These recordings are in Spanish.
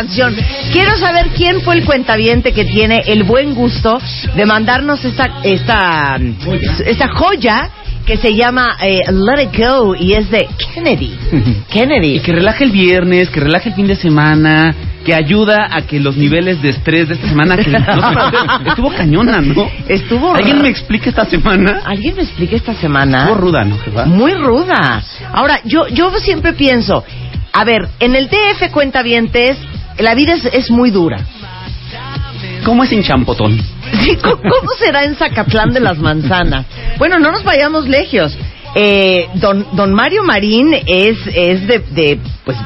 Canción. Quiero saber quién fue el cuentaviente que tiene el buen gusto de mandarnos esta esta esta joya que se llama eh, Let It Go y es de Kennedy. Kennedy. Y que relaje el viernes, que relaje el fin de semana, que ayuda a que los niveles de estrés de esta semana, que no estuvo cañona, ¿no? Estuvo ¿Alguien me explica esta semana? ¿Alguien me explica esta semana? Estuvo ruda, ¿no, jefa? Muy ruda. Ahora, yo, yo siempre pienso, a ver, en el DF cuentavientes, la vida es, es muy dura. ¿Cómo es en Champotón? Sí, ¿Cómo cómo será en Zacatlán de las Manzanas? Bueno, no nos vayamos lejos. Eh, don, don Mario Marín es, es de, de, pues,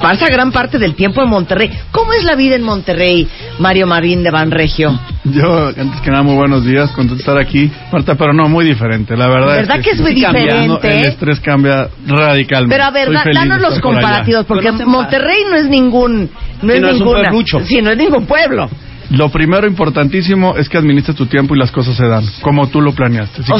pasa gran parte del tiempo en Monterrey. ¿Cómo es la vida en Monterrey, Mario Marín de Banregio? Yo, antes que nada, muy buenos días, contento de estar aquí. Marta, pero no, muy diferente. La verdad, ¿Verdad que es muy diferente? El estrés cambia radicalmente. Pero a ver, da- danos los por comparativos, porque Monterrey no es ningún, no Sí, es no es un ninguna, pueblucho. sí, no es ningún pueblo. Lo primero importantísimo es que administres tu tiempo y las cosas se dan, como tú lo planeaste. Si O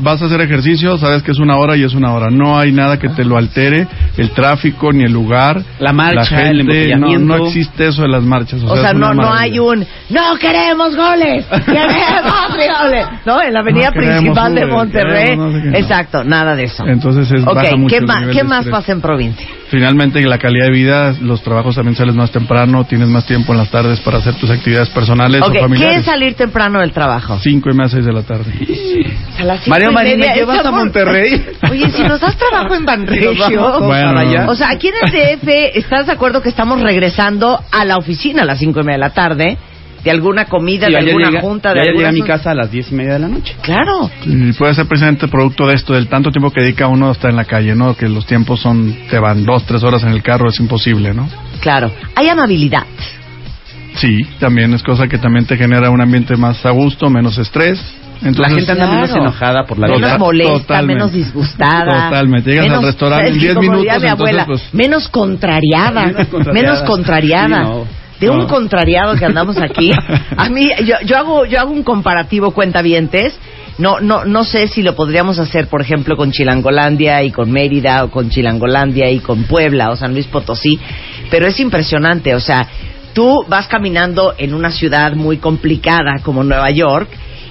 vas a hacer ejercicio, sabes que es una hora y es una hora. No hay nada que te lo altere, el tráfico ni el lugar. La marcha, el gente, no, embotellamiento. no existe eso de las marchas. O, O sea, no, no hay un no queremos goles, queremos goles. No, en la avenida No principal de Uber, Monterrey. queremos no sé qué, no. Exacto, nada de eso. Entonces es Ok, baja mucho ¿qué, el ma- nivel ¿qué de más pasa en provincia? Finalmente, la calidad de vida, los trabajos también sales más temprano, tienes más tiempo en las tardes para hacer tus actividades personales Ok, o ¿qué familiares. es salir temprano del trabajo? Cinco y media, seis de la tarde. A las cinco Mario Marín, ¿me llevas a. Monterrey? Oye, si nos das trabajo en Banregio. Bueno, para allá. O sea, aquí en el DF, ¿estás de acuerdo que estamos regresando a la oficina a las cinco y media de la tarde? De alguna comida, Y de alguna llega- junta, de ayer alguna... llega a mi casa a las diez y media de la noche. Claro. Y puede ser precisamente producto de esto, del tanto tiempo que dedica uno a estar en la calle, ¿no? Que los tiempos son, te van dos, tres horas en el carro, es imposible, ¿no? Claro. Hay amabilidad. Sí, también es cosa que también te genera un ambiente más a gusto, menos estrés. Entonces, la gente anda claro. menos enojada por la menos vida. Total- molesta, totalmente. menos disgustada. Totalmente. Llegas al menos- restaurante en ¿sabes qué? 10 Como diría minutos, mi abuela, entonces, pues- menos contrariada. Menos contrariada. menos contrariada. Sí, no. De un contrariado que andamos aquí. A mí, yo, yo hago, yo hago un comparativo cuentavientes. No, no, no sé si lo podríamos hacer, por ejemplo, con Chilangolandia y con Mérida, o con Chilangolandia y con Puebla o San Luis Potosí, pero es impresionante. O sea, tú vas caminando en una ciudad muy complicada como Nueva York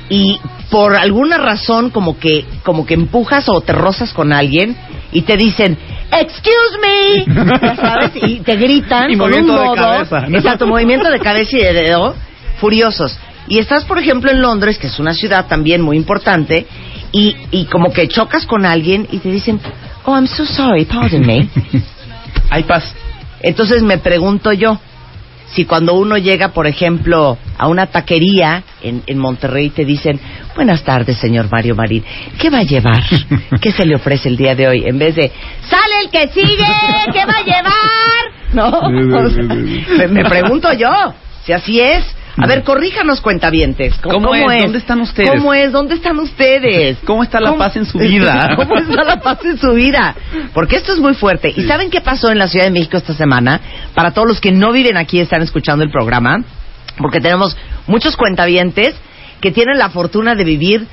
y por alguna razón como que como que empujas o te rozas con alguien y te dicen excuse me ya sabes y te gritan Y con un movimiento de modo cabeza, ¿no? exacto movimiento de cabeza y de dedo furiosos y estás por ejemplo en Londres que es una ciudad también muy importante y, y como que chocas con alguien y te dicen oh I'm so sorry pardon me Hay paz. entonces me pregunto yo, si cuando uno llega, por ejemplo, a una taquería en, en Monterrey te dicen, buenas tardes, señor Mario Marín, ¿qué va a llevar? ¿Qué se le ofrece el día de hoy? En vez de, sale el que sigue, ¿qué va a llevar? No, O sea, me pregunto yo, si así es. A ver, corríjanos, cuentavientes. ¿Cómo es? ¿Dónde están ustedes? ¿Cómo es? ¿Dónde están ustedes? ¿Cómo está la paz en su vida? ¿Cómo está la paz en su vida? Porque esto es muy fuerte. ¿Y saben qué pasó en la Ciudad de México esta semana? Para todos los que no viven aquí y están escuchando el programa, porque tenemos muchos cuentavientes que tienen la fortuna de vivir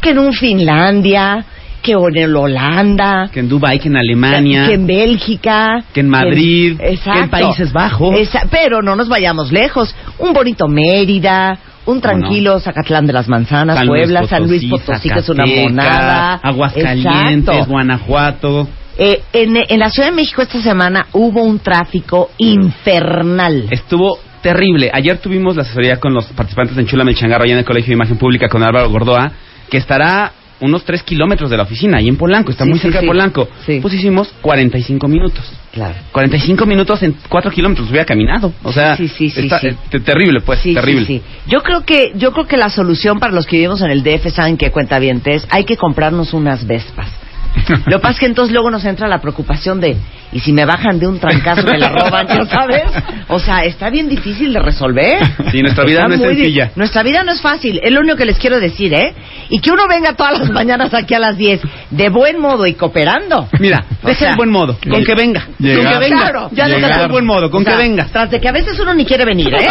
que en un Finlandia, que en Holanda, Que en Dubai, que en Alemania. que en Bélgica, Que en Madrid, que en, que en Países Bajos. Esa- pero no nos vayamos lejos. Un bonito Mérida, un tranquilo Zacatlán de las Manzanas, San Puebla, San Luis Potosí, Potosí, que es una monada. Aguascalientes, Exacto. Guanajuato. Eh, en, en la Ciudad de México esta semana hubo un tráfico infernal. Estuvo terrible. Ayer tuvimos la asesoría con los participantes de Enchula Melchangarro allá en el Colegio de Imagen Pública con Álvaro Gordoa, que estará unos 3 kilómetros de la oficina, ahí en Polanco, está Sí, muy sí, cerca sí. de Polanco. Pues hicimos 45 minutos. Claro. 45 minutos en 4 kilómetros, hubiera caminado. O sea, Sí, sí, sí, está eh, te- terrible, pues, terrible. Yo creo que yo creo que la solución para los que vivimos en el DF saben que cuenta bien es hay que comprarnos unas Vespas. Lo que pasa es que entonces luego nos entra la preocupación de y si me bajan de un trancazo me la roban, ¿ya sabes? O sea, está bien difícil de resolver. Sí, nuestra vida Está no es muy di- sencilla. Nuestra vida no es fácil, es lo único que les quiero decir, ¿eh? Y que uno venga todas las mañanas aquí a las 10 de buen modo y cooperando. Mira, O deja sea, el buen modo, con que venga. Llegar. Con que venga. Claro, ya deja el buen modo, con O sea, que venga. Tras de que a veces uno ni quiere venir, ¿eh?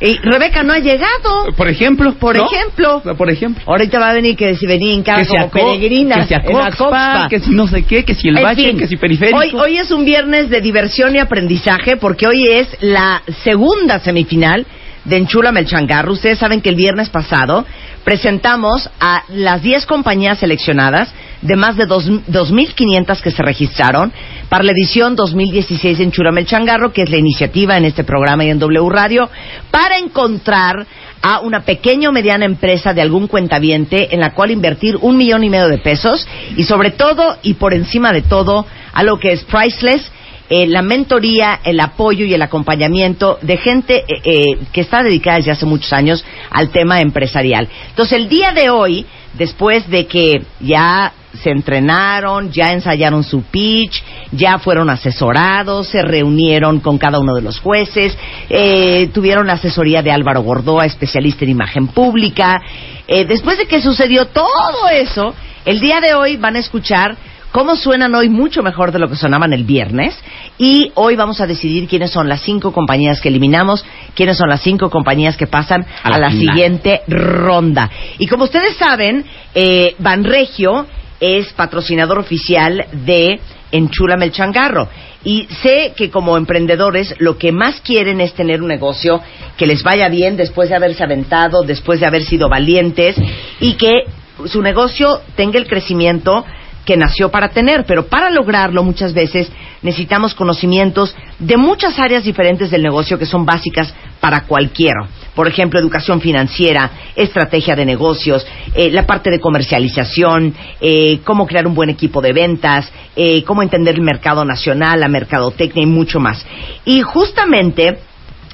y Rebeca no ha llegado. Por ejemplo. Por ¿no? ejemplo. Por ejemplo. Ahorita va a venir que si venía en casa como peregrina. que si a la Coxpa, que si no sé qué, que si el En valle, fin, que si periférico. Hoy, hoy es un viernes de diversión y aprendizaje porque hoy es la segunda semifinal de Enchula Melchangarro. Ustedes saben que el viernes pasado presentamos a las 10 compañías seleccionadas de más de dos- 2.500 que se registraron para la edición 2016 de Enchula Melchangarro, que es la iniciativa en este programa y en W Radio, para encontrar a una pequeña o mediana empresa de algún cuentaviente en la cual invertir un millón y medio de pesos y sobre todo y por encima de todo a lo que es priceless eh, la mentoría, el apoyo y el acompañamiento de gente eh, eh, que está dedicada desde hace muchos años al tema empresarial. Entonces, el día de hoy, después de que ya se entrenaron, ya ensayaron su pitch, ya fueron asesorados, se reunieron con cada uno de los jueces, eh, tuvieron la asesoría de Álvaro Gordoa, especialista en imagen pública. Eh, después de que sucedió todo eso, el día de hoy van a escuchar cómo suenan hoy mucho mejor de lo que sonaban el viernes. Y hoy vamos a decidir quiénes son las cinco compañías que eliminamos, quiénes son las cinco compañías que pasan a, A la siguiente ronda. Y como ustedes saben, eh, Banregio es patrocinador oficial de Enchula Melchangarro. Y sé que como emprendedores lo que más quieren es tener un negocio que les vaya bien después de haberse aventado, después de haber sido valientes y que su negocio tenga el crecimiento que nació para tener, pero para lograrlo muchas veces necesitamos conocimientos de muchas áreas diferentes del negocio que son básicas para cualquiera. Por ejemplo, educación financiera, estrategia de negocios, eh, la parte de comercialización, eh, cómo crear un buen equipo de ventas, eh, cómo entender el mercado nacional, la mercadotecnia y mucho más. Y justamente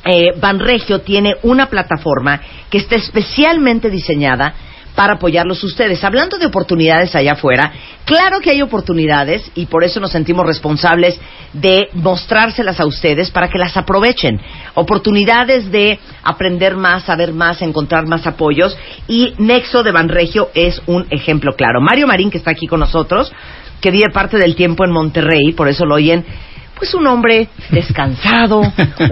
eh, Banregio tiene una plataforma que está especialmente diseñada para apoyarlos ustedes. Hablando de oportunidades allá afuera, claro que hay oportunidades y por eso nos sentimos responsables de mostrárselas a ustedes para que las aprovechen. Oportunidades de aprender más, saber más, encontrar más apoyos y Nexo de Banregio es un ejemplo claro. Mario Marín, que está aquí con nosotros, que vive parte del tiempo en Monterrey, por eso lo oyen pues un hombre descansado,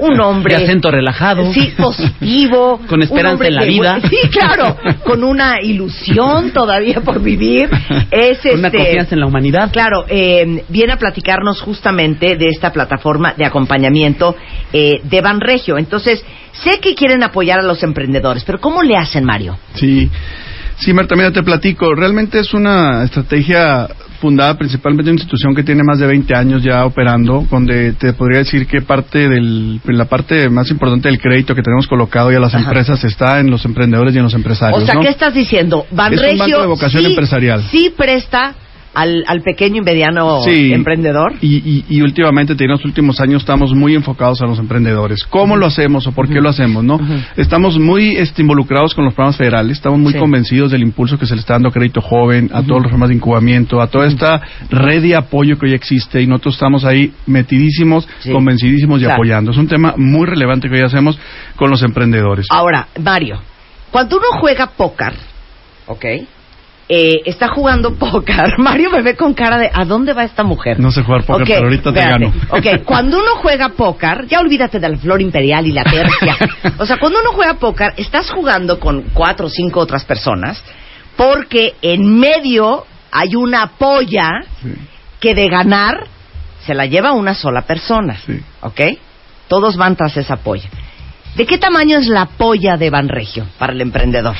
un hombre De acento relajado. sí positivo, Con esperanza en la que- vida. sí, claro, con una ilusión todavía por vivir, es Con una este, confianza en la humanidad. Claro, eh, viene a platicarnos justamente de esta plataforma de acompañamiento eh, de Banregio. Entonces, sé que quieren apoyar a los emprendedores, pero ¿cómo le hacen, Mario? Sí, sí, Marta, mira, te platico. Realmente es una estrategia fundada principalmente en una institución que tiene más de 20 años ya operando, donde te podría decir que parte del, la parte más importante del crédito que tenemos colocado ya a las Ajá. empresas está en los emprendedores y en los empresarios. O sea, ¿no? ¿qué estás diciendo? Banregio banco de vocación sí, empresarial. sí presta al, al pequeño y mediano Sí. emprendedor. Y, y, y últimamente, en los últimos años, estamos muy enfocados a los emprendedores. ¿Cómo lo hacemos o por qué lo hacemos? no Estamos muy este, involucrados con los programas federales, estamos muy Sí. convencidos del impulso que se le está dando a Crédito Joven, a todos los programas de incubamiento, a toda esta red de apoyo que hoy existe y nosotros estamos ahí metidísimos, Sí. convencidísimos y Claro. apoyando. Es un tema muy relevante que hoy hacemos con los emprendedores. Ahora, Mario, cuando uno juega póker, ¿ok? Eh, está jugando póker. Mario me ve con cara de ¿a dónde va esta mujer? No sé jugar póker, pero ahorita te gano. Ok, cuando uno juega póker, ya olvídate de la flor imperial y la tercia. O sea, cuando uno juega póker, estás jugando con cuatro o cinco otras personas porque en medio hay una polla Sí. que de ganar se la lleva una sola persona. Sí. ¿Ok? Todos van tras esa polla. ¿De qué tamaño es la polla de Banregio para el emprendedor?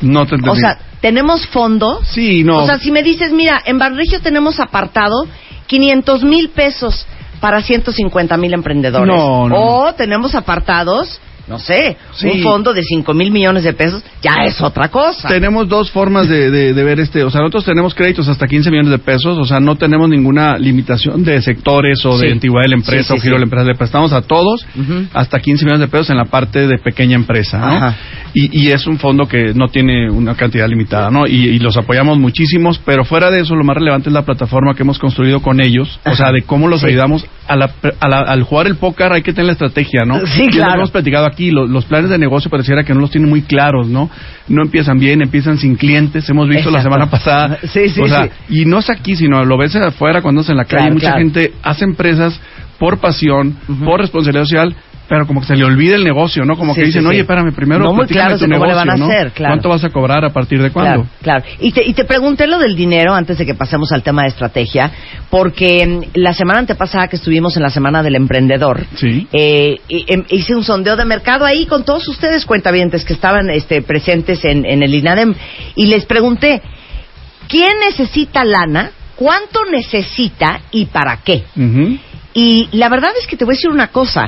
No te entendí. O sea, ¿tenemos fondo? sí, no. O sea, si me dices, mira, en Banregio tenemos apartado 500 mil pesos para 150 mil emprendedores. No, no, O tenemos apartados, no sé, Sí. un fondo de 5 mil millones de pesos, ya es otra cosa. Tenemos dos formas de, de- de ver este, o sea, nosotros tenemos créditos hasta 15 millones de pesos, o sea, no tenemos ninguna limitación de sectores o de antigüedad de la empresa Sí, o giro de la empresa, le prestamos a todos hasta 15 millones de pesos en la parte de pequeña empresa, ¿no? Ajá. Y, y es un fondo que no tiene una cantidad limitada, ¿no? Y, y los apoyamos muchísimos, pero fuera de eso, lo más relevante es la plataforma que hemos construido con ellos, o sea, de cómo los ayudamos a la, a la- al jugar el póker hay que tener la estrategia, ¿no? Sí, es lo claro. hemos platicado aquí, lo- los planes de negocio pareciera que no los tienen muy claros, ¿no? No empiezan bien, empiezan sin clientes, hemos visto la semana pasada. Sí, sí, o sea, sí. Y no es aquí, sino lo ves afuera cuando es en la calle. Claro, Mucha claro. gente hace empresas por pasión, por responsabilidad social, pero como que se le olvida el negocio, ¿no? Como Sí, que dicen, sí, oye, espérame, primero No muy claros tu le van a negocio, ¿no? hacer, claro. ¿Cuánto vas a cobrar a partir de cuándo? Claro, claro. Y te, y te pregunté lo del dinero antes de que pasemos al tema de estrategia, porque mm, la semana antepasada que estuvimos en la Semana del Emprendedor, Sí. eh, em- hice un sondeo de mercado ahí con todos ustedes cuentavientes que estaban este, presentes en, en el INADEM y les pregunté, ¿quién necesita lana? ¿Cuánto necesita y para qué? Ujú. Y la verdad es que te voy a decir una cosa.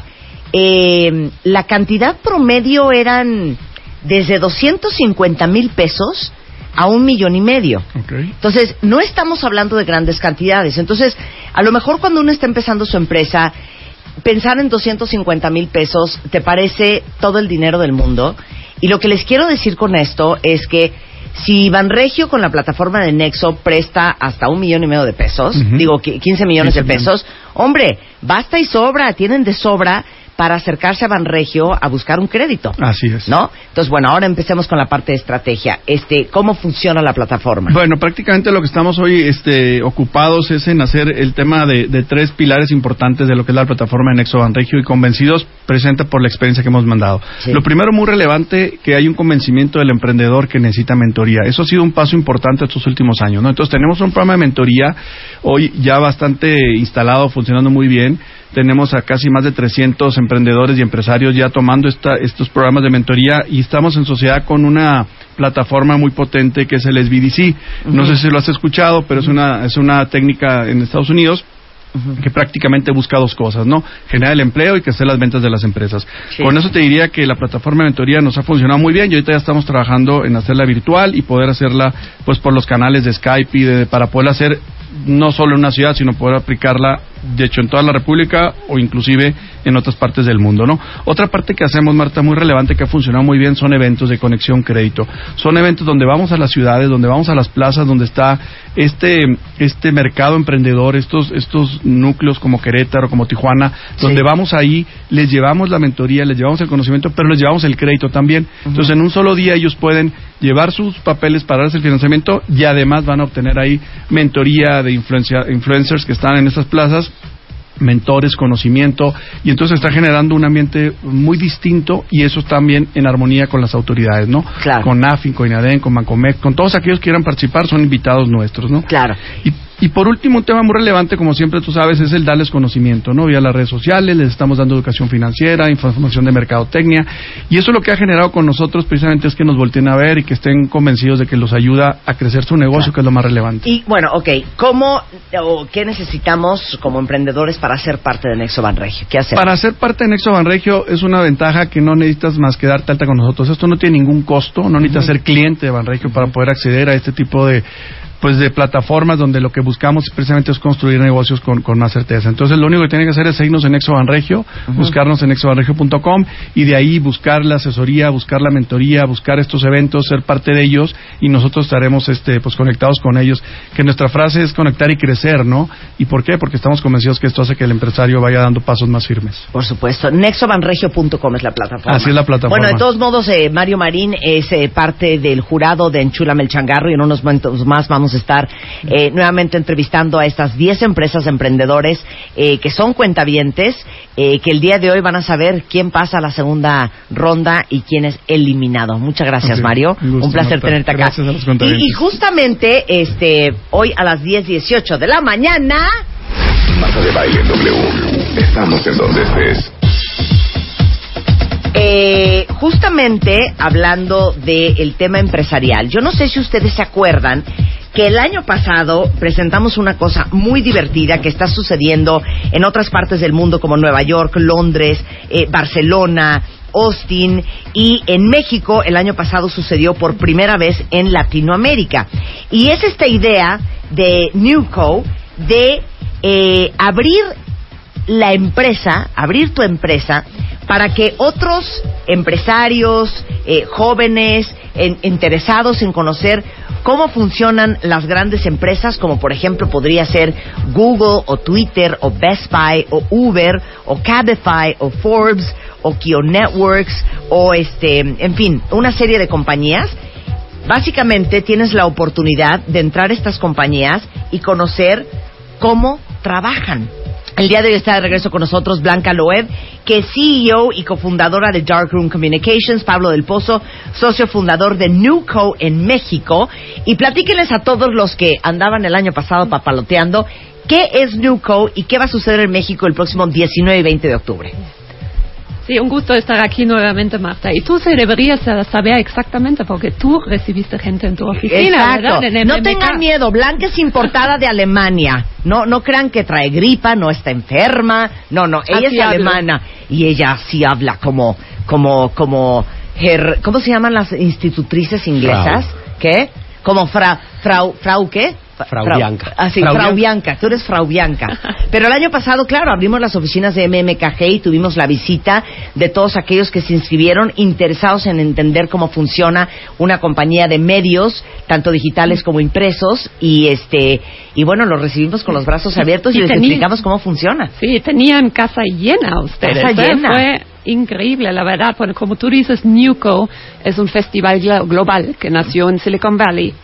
Eh, la cantidad promedio eran desde 250 mil pesos a un millón y medio. Entonces, no estamos hablando de grandes cantidades. Entonces, a lo mejor cuando uno está empezando su empresa, pensar en 250 mil pesos te parece todo el dinero del mundo. Y lo que les quiero decir con esto es que si Banregio con la plataforma de Nexo presta hasta un millón y medio de pesos, digo qui- 15 millones 15 de pesos, hombre, basta y sobra, tienen de sobra para acercarse a Banregio a buscar un crédito. Así es. ¿No? Entonces, bueno, ahora empecemos con la parte de estrategia. Este, ¿Cómo funciona la plataforma? Bueno, prácticamente lo que estamos hoy este, ocupados es en hacer el tema de, de tres pilares importantes de lo que es la plataforma de Nexo Banregio y convencidos presenta por la experiencia que hemos mandado. Sí. Lo primero, muy relevante, que hay un convencimiento del emprendedor que necesita mentoría. Eso ha sido un paso importante estos últimos años. ¿no? Entonces, tenemos un programa de mentoría hoy ya bastante instalado, funcionando muy bien. Tenemos a casi más de 300 emprendedores y empresarios ya tomando esta, estos programas de mentoría y estamos en sociedad con una plataforma muy potente que es el SBDC. No sé si lo has escuchado, pero es una, es una técnica en Estados Unidos que prácticamente busca dos cosas, ¿no? Generar el empleo y crecer las ventas de las empresas. Sí. Con eso te diría que la plataforma de mentoría nos ha funcionado muy bien y ahorita ya estamos trabajando en hacerla virtual y poder hacerla pues por los canales de Skype y de, para poder hacer no solo en una ciudad, sino poder aplicarla de hecho en toda la República o inclusive en otras partes del mundo, ¿no? Otra parte que hacemos, Marta, muy relevante que ha funcionado muy bien son eventos de conexión crédito. Son eventos donde vamos a las ciudades, donde vamos a las plazas, donde está este este mercado emprendedor, estos estos núcleos como Querétaro, como Tijuana, donde vamos ahí, les llevamos la mentoría, les llevamos el conocimiento, pero les llevamos el crédito también. Entonces, en un solo día ellos pueden llevar sus papeles para darse el financiamiento y además van a obtener ahí mentoría de influencia- influencers que están en estas plazas mentores, conocimiento, y entonces está generando un ambiente muy distinto y eso también en armonía con las autoridades, ¿no? Claro. Con AFIN, con INADEN, con Mancomec, con todos aquellos que quieran participar, son invitados nuestros, ¿no? Claro. Y, y por último, un tema muy relevante, como siempre tú sabes, es el darles conocimiento, ¿no? Vía las redes sociales, les estamos dando educación financiera, información de mercadotecnia, y eso lo que ha generado con nosotros precisamente es que nos volteen a ver y que estén convencidos de que los ayuda a crecer su negocio, que es lo más relevante. Y bueno, ok, ¿cómo o qué necesitamos como emprendedores para ser parte de Nexo Banregio? ¿Qué hacemos? Para ser parte de Nexo Banregio es una ventaja que no necesitas más que darte alta con nosotros. Esto no tiene ningún costo, no necesitas ser cliente de Banregio para poder acceder a este tipo de pues de plataformas donde lo que buscamos precisamente es construir negocios con, con más certeza. Entonces lo único que tienen que hacer es seguirnos en Exoban Regio, buscarnos en exobanregio.com y de ahí buscar la asesoría, buscar la mentoría, buscar estos eventos, ser parte de ellos y nosotros estaremos este pues conectados con ellos. Que nuestra frase es conectar y crecer, ¿no? ¿Y por qué? Porque estamos convencidos que esto hace que el empresario vaya dando pasos más firmes. Por supuesto. Nexobanregio.com es la plataforma. Así es la plataforma. Bueno, de todos modos, eh, Mario Marín es eh, parte del jurado de Enchúlame el Changarro y en unos momentos más vamos a estar eh, nuevamente entrevistando a estas 10 empresas emprendedores eh, que son cuentavientes, eh, que el día de hoy van a saber quién pasa a la segunda ronda y quién es eliminado. Muchas gracias, Mario. un gusto, Un placer tenerte acá. Gracias a los y, y justamente este hoy a las 10.18 de la mañana... Marta de Baile W. Estamos en donde estés. Eh, justamente hablando del tema empresarial, yo no sé si ustedes se acuerdan que el año pasado presentamos una cosa muy divertida que está sucediendo en otras partes del mundo como Nueva York, Londres, eh, Barcelona, Austin y en México el año pasado sucedió por primera vez en Latinoamérica. Y es esta idea de Newco de eh, abrir la empresa, abrir tu empresa, para que otros empresarios, eh, jóvenes, en- interesados en conocer cómo funcionan las grandes empresas, como por ejemplo podría ser Google o Twitter o Best Buy o Uber o Cabify o Forbes o Kio Networks o este, en fin, una serie de compañías básicamente tienes la oportunidad de entrar a estas compañías y conocer cómo trabajan. El día de hoy está de regreso con nosotros Blanca Loeb, que es CEO y cofundadora de Darkroom Communications, Pablo del Pozo, socio fundador de Newco en México. Y platíquenles a todos los que andaban el año pasado papaloteando qué es Newco y qué va a suceder en México el próximo 19 y 20 de octubre. Sí, un gusto estar aquí nuevamente, Marta. Y tú se deberías saber exactamente porque tú recibiste gente en tu oficina, ¿verdad? En No tengan miedo, Blanca es importada de Alemania. No, no crean que trae gripa, no está enferma. No, no, ella Así es habla. alemana y ella sí habla como, como, como, her- ¿cómo se llaman las institutrices inglesas? ¿Qué? Como fra, frau, frau, ¿qué? Frau Bianca. Ah, sí, Frau Frau, Bianca. Bianca, tú eres Frau Bianca. Pero el año pasado, claro, abrimos las oficinas de MMKG y tuvimos la visita de todos aquellos que se inscribieron interesados en entender cómo funciona una compañía de medios, tanto digitales como impresos, y este y bueno, los recibimos con los brazos abiertos y, Y les tenía- explicamos cómo funciona. Sí, tenían casa llena ustedes. Casa llena. Fue increíble, la verdad. Porque como tú dices, Newco es un festival glo- global que nació en Silicon Valley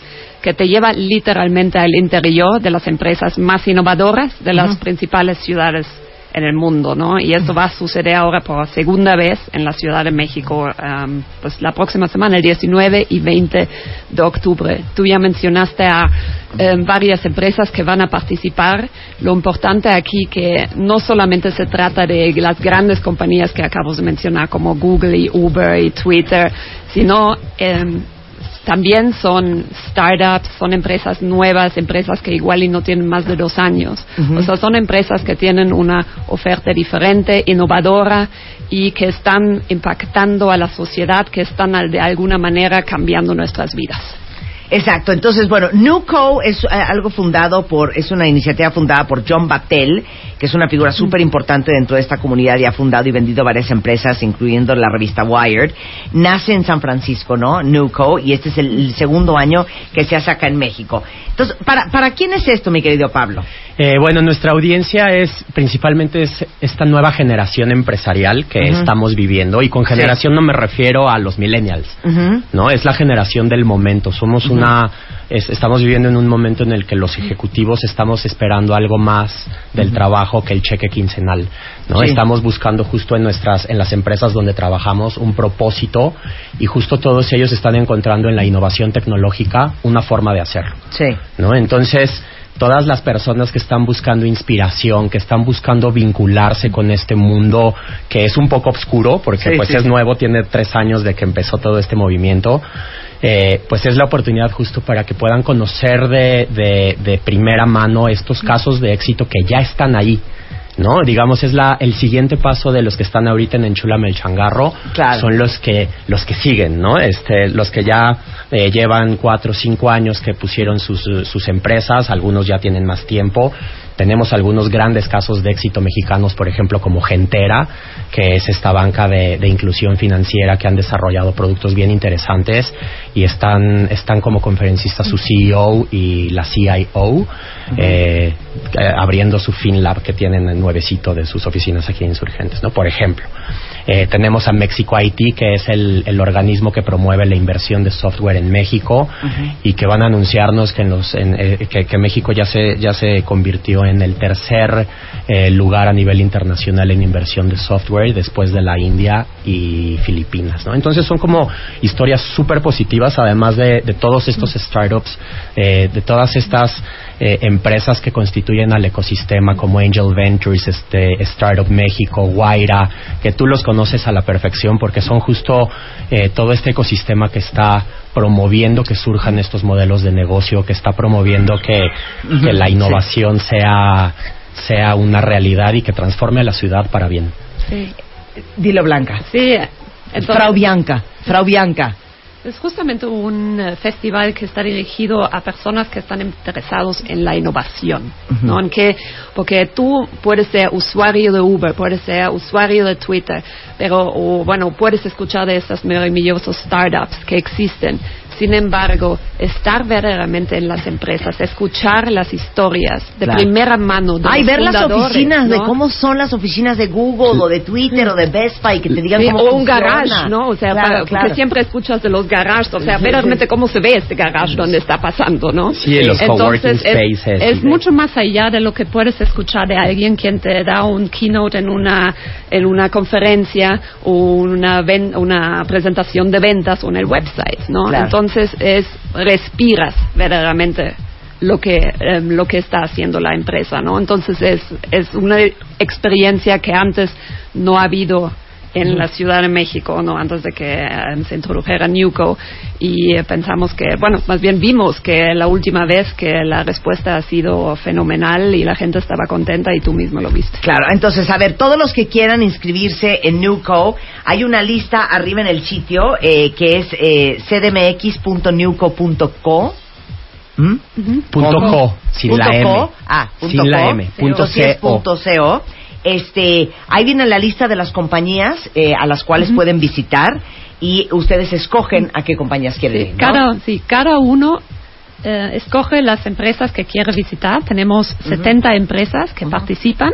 que te lleva literalmente al interior de las empresas más innovadoras de las principales ciudades en el mundo, ¿no? Y esto va a suceder ahora por segunda vez en la Ciudad de México, pues la próxima semana, el 19 y 20 de octubre. Tú ya mencionaste a em, varias empresas que van a participar. Lo importante aquí que no solamente se trata de las grandes compañías que acabo de mencionar, como Google y Uber y Twitter, sino em, también son startups, son empresas nuevas, empresas que igual y no tienen más de dos años. O sea, son empresas que tienen una oferta diferente, innovadora y que están impactando a la sociedad, que están de alguna manera cambiando nuestras vidas. Exacto, entonces bueno, Newco es eh, algo fundado por, es una iniciativa fundada por John Battelle, que es una figura súper importante dentro de esta comunidad y ha fundado y vendido varias empresas, incluyendo la revista Wired. Nace en San Francisco, ¿no? Newco, y este es el, el segundo año que se hace acá en México. Entonces, ¿para, ¿para quién es esto, mi querido Pablo? Eh, bueno, nuestra audiencia es principalmente es esta nueva generación empresarial que estamos viviendo y con generación no me refiero a los millennials, no es la generación del momento. Somos una es- estamos viviendo en un momento en el que los ejecutivos estamos esperando algo más del trabajo que el cheque quincenal, no Sí. estamos buscando justo en nuestras en las empresas donde trabajamos un propósito y justo todos ellos están encontrando en la innovación tecnológica una forma de hacerlo. Sí. ¿no? Entonces, todas las personas que están buscando inspiración, que están buscando vincularse con este mundo que es un poco oscuro, porque Sí, pues sí, es nuevo, tiene tres años de que empezó todo este movimiento, eh, pues es la oportunidad justo para que puedan conocer de, de, de primera mano estos casos de éxito que ya están ahí. ¿No? Digamos, es la, el siguiente paso de los que están ahorita en Enchulame el Changarro. Claro. Son los que, los que siguen, ¿no? Este, los que ya eh, llevan cuatro o cinco años que pusieron sus, sus empresas, algunos ya tienen más tiempo. Tenemos algunos grandes casos de éxito mexicanos, por ejemplo, como Gentera, que es esta banca de, de inclusión financiera que han desarrollado productos bien interesantes y están, están como conferencistas su CEO y la CIO, eh, abriendo su FinLab que tienen en nuevecito de sus oficinas aquí en Insurgentes, ¿no? Por ejemplo. Eh, tenemos a México IT, que es el, el organismo que promueve la inversión de software en México y que van a anunciarnos que, en los, en, eh, que, que México ya se, ya se convirtió en el tercer eh, lugar a nivel internacional en inversión de software después de la India y Filipinas. ¿no? Entonces son como historias súper positivas, además de, de todos estos startups, eh, de todas estas eh, empresas que constituyen al ecosistema como Angel Ventures, este, Startup México, Guaira, que tú los conoces a la perfección porque son justo eh, todo este ecosistema que está promoviendo que surjan estos modelos de negocio, que está promoviendo que, que la innovación sea, sea una realidad y que transforme a la ciudad para bien. Sí. Dilo, Blanca. Sí, entonces- Frau Bianca. Frau Bianca. Es justamente un eh, festival que está dirigido a personas que están interesados en la innovación, ¿no? En que, porque tú puedes ser usuario de Uber, puedes ser usuario de Twitter, pero, o, bueno, puedes escuchar de estas maravillosos startups que existen. Sin embargo, estar verdaderamente en las empresas, escuchar las historias de Claro. primera mano de Ay, los ver las oficinas de cómo son las oficinas de Google o de Twitter o de Best Buy que te digan Sí, cómo o un funciona. garage, ¿no? O sea, Claro, para- claro. porque siempre escuchas de los garages, o sea, Sí, verdaderamente sí. cómo se ve este garage donde está pasando, ¿no? Sí, los coworking Entonces, es, spaces es mucho más allá de lo que puedes escuchar de alguien quien te da un keynote en una en una conferencia o una ven- una presentación de ventas o en el website, ¿no? Claro. Entonces es respiras verdaderamente lo que eh, lo que está haciendo la empresa, ¿no? Entonces es es una experiencia que antes no ha habido en la Ciudad de México, no antes de que eh, se introdujera Newco y eh, pensamos que, bueno, más bien vimos que la última vez que la respuesta ha sido fenomenal y la gente estaba contenta y tú mismo lo viste. Claro, entonces, a ver, todos los que quieran inscribirse en Newco, hay una lista arriba en el sitio eh, que es eh, cdmx.newco.co. ¿Mm? Punto co, sin Punto la M. co. Ah, punto Sin la co. M, punto co. punto co. Este, ahí viene la lista de las compañías eh, a las cuales pueden visitar y ustedes escogen a qué compañías quieren Sí, ir, ¿no? cada, sí, cada uno eh, escoge las empresas que quiere visitar. Tenemos 70 empresas que participan.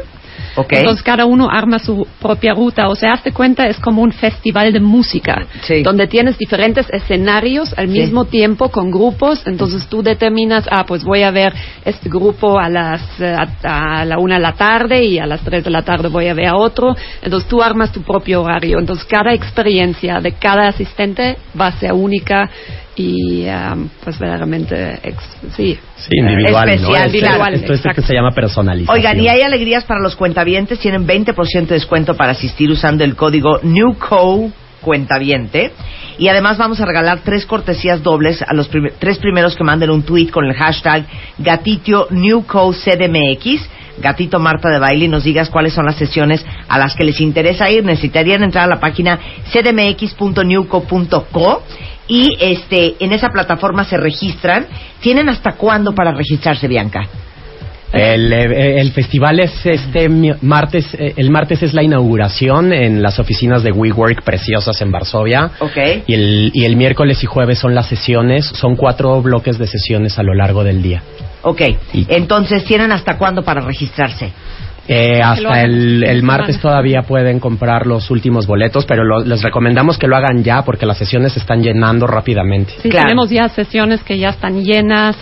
Entonces cada uno arma su propia ruta. O sea, hazte cuenta, es como un festival de música, Sí. donde tienes diferentes escenarios al Sí. mismo tiempo con grupos. Entonces tú determinas, ah, pues voy a ver este grupo a las eh, a, a la una de la tarde y a las tres de la tarde voy a ver a otro. Entonces tú armas tu propio horario. Entonces cada experiencia de cada asistente va a ser única y ah, pues verdaderamente ex- sí Sí, individual, ¿no? Especial, Esto- individual, Esto es lo que se llama personalización. Oigan, y hay alegrías para los cuentavientes. Tienen 20% de descuento para asistir usando el código NEWCO cuentaviente. Y además vamos a regalar tres cortesías dobles a los prim- tres primeros que manden un tweet con el hashtag gatitio NewCoCDMX. Gatito Marta de Baile y nos digas cuáles son las sesiones a las que les interesa ir. Necesitarían entrar a la página cdmx.newco.co y este en esa plataforma se registran. ¿Tienen hasta cuándo para registrarse, Bianca? El, eh, el festival es este martes, eh, el martes es la inauguración en las oficinas de WeWork preciosas en Varsovia. Ok. Y el, y el miércoles y jueves son las sesiones, son cuatro bloques de sesiones a lo largo del día. Ok, Y- entonces tienen hasta cuándo para registrarse. Eh, hasta el, martes todavía pueden comprar los últimos boletos, pero lo- les recomendamos que lo hagan ya porque las sesiones se están llenando rápidamente. Sí, Claro. tenemos ya sesiones que ya están llenas.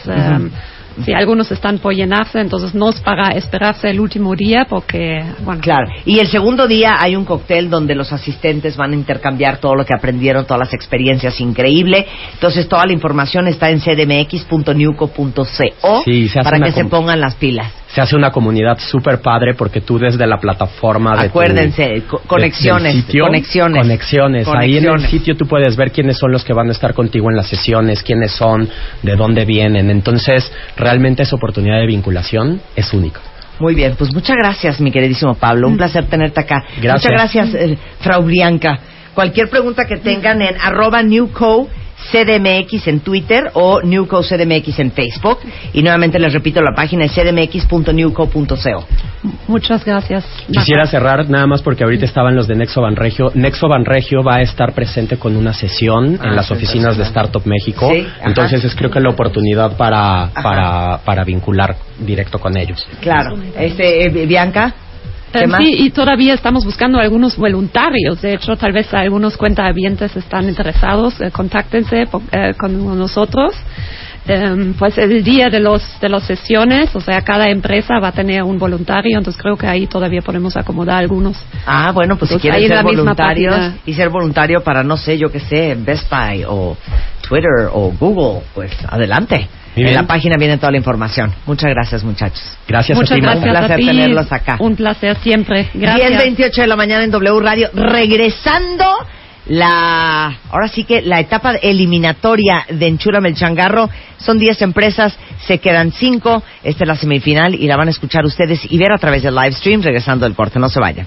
sí, algunos están por llenarse, entonces no es para esperarse el último día porque, bueno, Claro, y el segundo día hay un cóctel donde los asistentes van a intercambiar todo lo que aprendieron, todas las experiencias, increíble. Entonces toda la información está en cdmx.newco.co Sí, para que se pongan las pilas. Se hace una comunidad súper padre porque tú desde la plataforma de Acuérdense, co- de- conexiones, sitio, conexiones. conexiones. Ahí en el sitio tú puedes ver quiénes son los que van a estar contigo en las sesiones, quiénes son, de dónde vienen. Entonces, realmente esa oportunidad de vinculación es única. Muy bien, pues muchas gracias, mi queridísimo Pablo. Un placer tenerte acá. Gracias. Muchas gracias, eh, Frau. Cualquier pregunta que tengan en arroba newco CDMX en Twitter o Newco CDMX en Facebook. Y nuevamente les repito, la página es cdmx.newco.co. Muchas gracias. Quisiera cerrar nada más porque ahorita estaban los de Nexo Banregio. Nexo Banregio va a estar presente con una sesión Ah, en las oficinas de Startup México. Sí. Entonces es creo que la oportunidad para, para, para vincular directo con ellos. Claro. Este, eh, Bianca. ¿Qué más? sí, y todavía estamos buscando algunos voluntarios. De hecho, tal vez algunos cuentavientes están interesados. eh, contáctense eh, con nosotros. Em, pues el día de los de las sesiones, o sea, cada empresa va a tener un voluntario, entonces creo que ahí todavía podemos acomodar algunos. Ah, bueno, pues si Pues quieren ser voluntarios y ser voluntario para, no sé, yo qué sé, Best Buy o Twitter o Google, pues adelante. Muy En bien. la página viene toda la información. Muchas gracias, muchos. Gracias Muchas a ti. Mau. gracias Un placer a ti. tenerlos acá. Un placer siempre. Gracias. 10.28 de la mañana en W Radio. Regresando la, ahora sí que la etapa eliminatoria de Enchúrame el Changarro. Son 10 empresas, se quedan 5. Esta es la semifinal y la van a escuchar ustedes y ver a través del live stream regresando del corte. No se vayan.